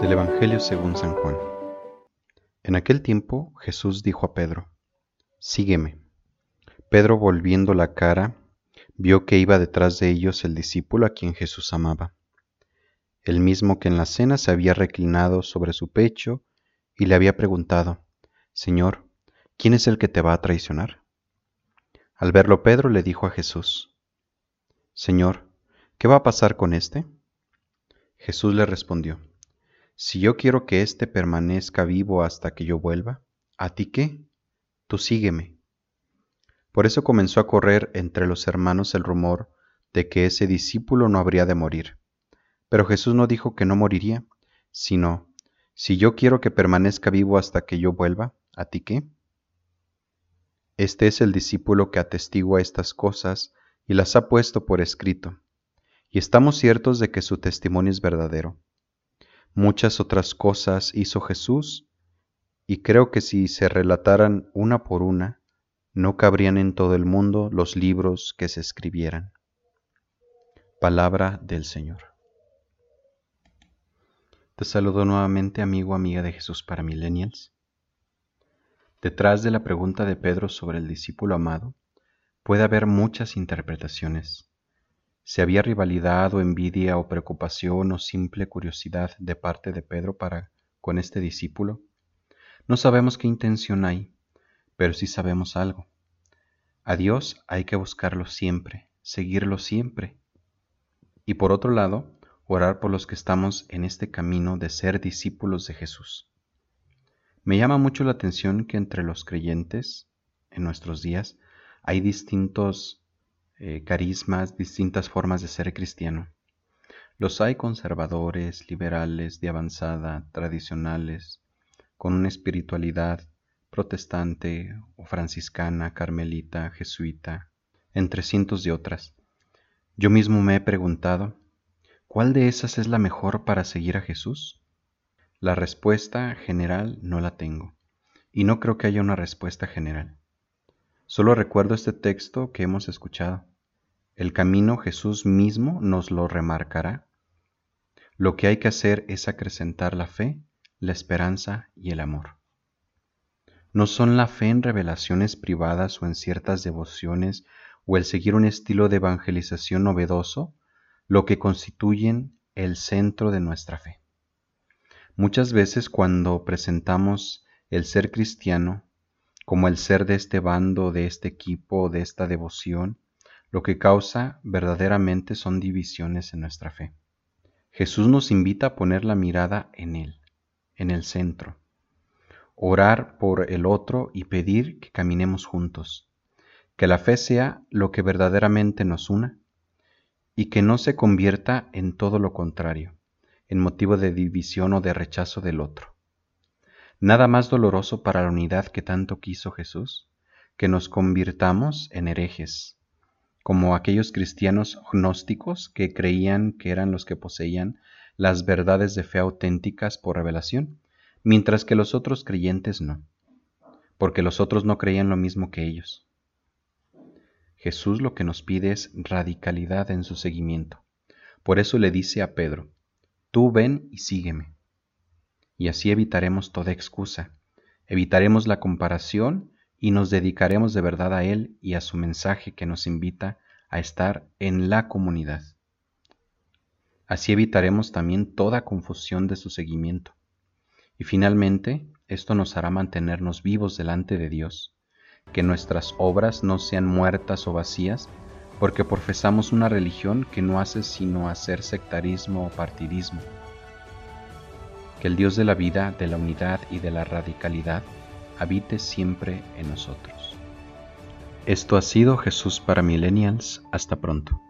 Del Evangelio según San Juan. En aquel tiempo Jesús dijo a Pedro, Sígueme. Pedro volviendo la cara, vio que iba detrás de ellos el discípulo a quien Jesús amaba, el mismo que en la cena se había reclinado sobre su pecho y le había preguntado, Señor, ¿quién es el que te va a traicionar? Al verlo Pedro le dijo a Jesús, Señor, ¿qué va a pasar con éste? Jesús le respondió, Si yo quiero que éste permanezca vivo hasta que yo vuelva, ¿a ti qué? Tú sígueme. Por eso comenzó a correr entre los hermanos el rumor de que ese discípulo no habría de morir. Pero Jesús no dijo que no moriría, sino, si yo quiero que permanezca vivo hasta que yo vuelva, ¿a ti qué? Este es el discípulo que atestigua estas cosas y las ha puesto por escrito, y estamos ciertos de que su testimonio es verdadero. Muchas otras cosas hizo Jesús, y creo que si se relataran una por una, no cabrían en todo el mundo los libros que se escribieran. Palabra del Señor. Te saludo nuevamente, amigo, amiga de Jesús para Millennials. Detrás de la pregunta de Pedro sobre el discípulo amado, puede haber muchas interpretaciones. Si había rivalidad o envidia o preocupación o simple curiosidad de parte de Pedro para con este discípulo, no sabemos qué intención hay, pero sí sabemos algo. A Dios hay que buscarlo siempre, seguirlo siempre. Y por otro lado, orar por los que estamos en este camino de ser discípulos de Jesús. Me llama mucho la atención que entre los creyentes en nuestros días hay distintos eh, carismas, distintas formas de ser cristiano. Los hay conservadores, liberales, de avanzada, tradicionales, con una espiritualidad protestante o franciscana, carmelita, jesuita, entre cientos de otras. Yo mismo me he preguntado, ¿Cuál de esas es la mejor para seguir a Jesús? La respuesta general no la tengo, y no creo que haya una respuesta general. Solo recuerdo este texto que hemos escuchado. El camino Jesús mismo nos lo remarcará. Lo que hay que hacer es acrecentar la fe, la esperanza y el amor. No son la fe en revelaciones privadas o en ciertas devociones o el seguir un estilo de evangelización novedoso lo que constituyen el centro de nuestra fe. Muchas veces cuando presentamos el ser cristiano como el ser de este bando, de este equipo, de esta devoción, lo que causa verdaderamente son divisiones en nuestra fe. Jesús nos invita a poner la mirada en Él, en el centro, orar por el otro y pedir que caminemos juntos, que la fe sea lo que verdaderamente nos una y que no se convierta en todo lo contrario, en motivo de división o de rechazo del otro. Nada más doloroso para la unidad que tanto quiso Jesús, que nos convirtamos en herejes, como aquellos cristianos gnósticos que creían que eran los que poseían las verdades de fe auténticas por revelación, mientras que los otros creyentes no, porque los otros no creían lo mismo que ellos. Jesús lo que nos pide es radicalidad en su seguimiento. Por eso le dice a Pedro, tú ven y sígueme. Y así evitaremos toda excusa, evitaremos la comparación y nos dedicaremos de verdad a Él y a su mensaje que nos invita a estar en la comunidad. Así evitaremos también toda confusión de su seguimiento. Y finalmente, esto nos hará mantenernos vivos delante de Dios que nuestras obras no sean muertas o vacías, porque profesamos una religión que no hace sino hacer sectarismo o partidismo. Que el Dios de la vida, de la unidad y de la radicalidad habite siempre en nosotros. Esto ha sido Jesús para Millennials. Hasta pronto.